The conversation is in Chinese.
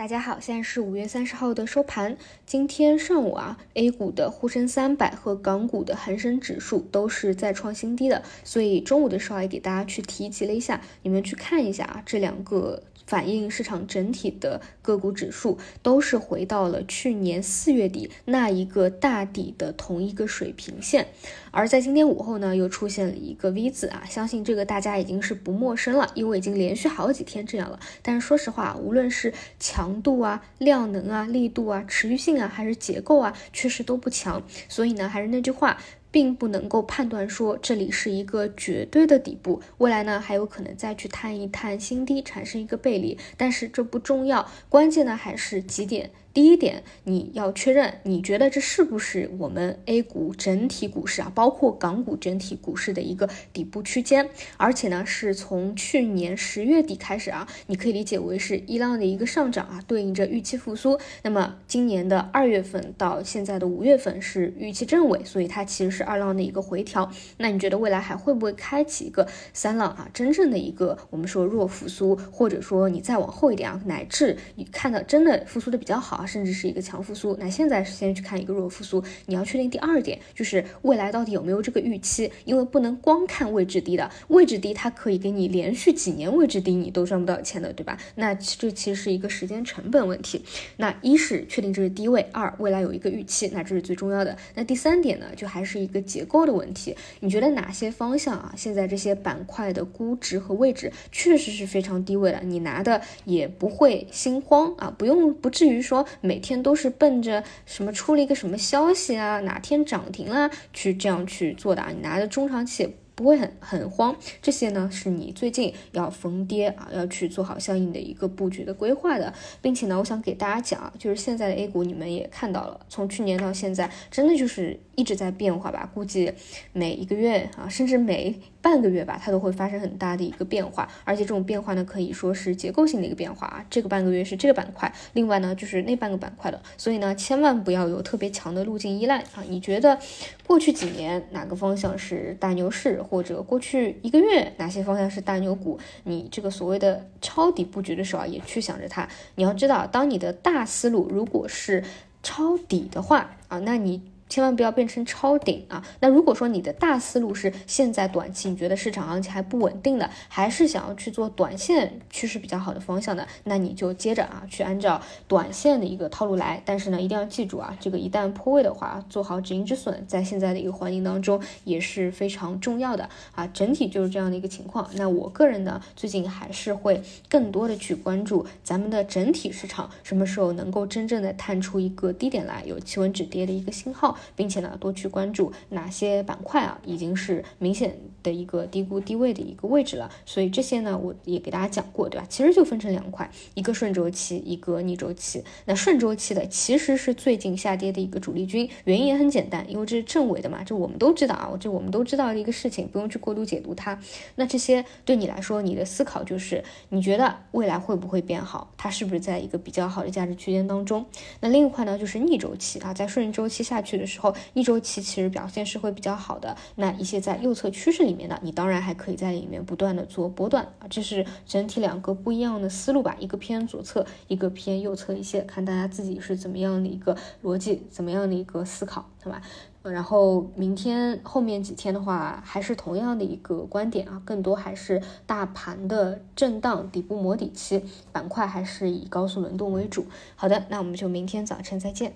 大家好，现在是五月三十号的收盘。今天上午啊，A 股的沪深三百和港股的恒生指数都是再创新低的，所以中午的时候也给大家去提及了一下，你们去看一下啊，这两个反映市场整体的个股指数都是回到了去年四月底那一个大底的同一个水平线。而在今天午后呢，又出现了一个 V 字啊，相信这个大家已经是不陌生了，因为已经连续好几天这样了。但是说实话，无论是强度啊、量能啊、力度啊、持续性啊，还是结构啊，确实都不强。所以呢，还是那句话。并不能够判断说这里是一个绝对的底部，未来呢还有可能再去探一探新低，产生一个背离，但是这不重要，关键呢还是几点。第一点，你要确认你觉得这是不是我们 A 股整体股市啊，包括港股整体股市的一个底部区间，而且呢是从去年十月底开始啊，你可以理解为是一浪的一个上涨啊，对应着预期复苏。那么今年的二月份到现在的五月份是预期正尾，所以它其实。是二浪的一个回调，那你觉得未来还会不会开启一个三浪啊？真正的一个我们说弱复苏，或者说你再往后一点啊，乃至你看到真的复苏的比较好啊，甚至是一个强复苏。那现在是先去看一个弱复苏，你要确定第二点就是未来到底有没有这个预期，因为不能光看位置低的，位置低它可以给你连续几年位置低，你都赚不到钱的，对吧？那这其实是一个时间成本问题。那一是确定这是低位，二未来有一个预期，那这是最重要的。那第三点呢，就还是一。个结构的问题，你觉得哪些方向啊？现在这些板块的估值和位置确实是非常低位的，你拿的也不会心慌啊，不用不至于说每天都是奔着什么出了一个什么消息啊，哪天涨停啦去这样去做的啊，你拿着中长期。不会很很慌，这些呢是你最近要逢跌啊，要去做好相应的一个布局的规划的，并且呢，我想给大家讲啊，就是现在的 A 股你们也看到了，从去年到现在，真的就是一直在变化吧，估计每一个月啊，甚至每半个月吧，它都会发生很大的一个变化，而且这种变化呢，可以说是结构性的一个变化啊，这个半个月是这个板块，另外呢就是那半个板块的，所以呢，千万不要有特别强的路径依赖啊，你觉得过去几年哪个方向是大牛市？或者过去一个月哪些方向是大牛股？你这个所谓的抄底布局的时候啊，也去想着它。你要知道，当你的大思路如果是抄底的话啊，那你。千万不要变成超顶啊！那如果说你的大思路是现在短期你觉得市场行情还不稳定的，还是想要去做短线趋势比较好的方向的，那你就接着啊去按照短线的一个套路来。但是呢，一定要记住啊，这个一旦破位的话，做好止盈止损，在现在的一个环境当中也是非常重要的啊。整体就是这样的一个情况。那我个人呢，最近还是会更多的去关注咱们的整体市场什么时候能够真正的探出一个低点来，有企稳止跌的一个信号。并且呢，多去关注哪些板块啊，已经是明显的一个低估低位的一个位置了。所以这些呢，我也给大家讲过，对吧？其实就分成两块，一个顺周期，一个逆周期。那顺周期的其实是最近下跌的一个主力军，原因也很简单，因为这是正尾的嘛，这我们都知道啊，这我们都知道的一个事情，不用去过度解读它。那这些对你来说，你的思考就是，你觉得未来会不会变好？它是不是在一个比较好的价值区间当中？那另一块呢，就是逆周期啊，在顺周期下去的。时候一周期其实表现是会比较好的，那一些在右侧趋势里面的，你当然还可以在里面不断的做波段啊，这是整体两个不一样的思路吧，一个偏左侧，一个偏右侧一些，看大家自己是怎么样的一个逻辑，怎么样的一个思考，好吧？然后明天后面几天的话，还是同样的一个观点啊，更多还是大盘的震荡底部磨底期，板块还是以高速轮动为主。好的，那我们就明天早晨再见。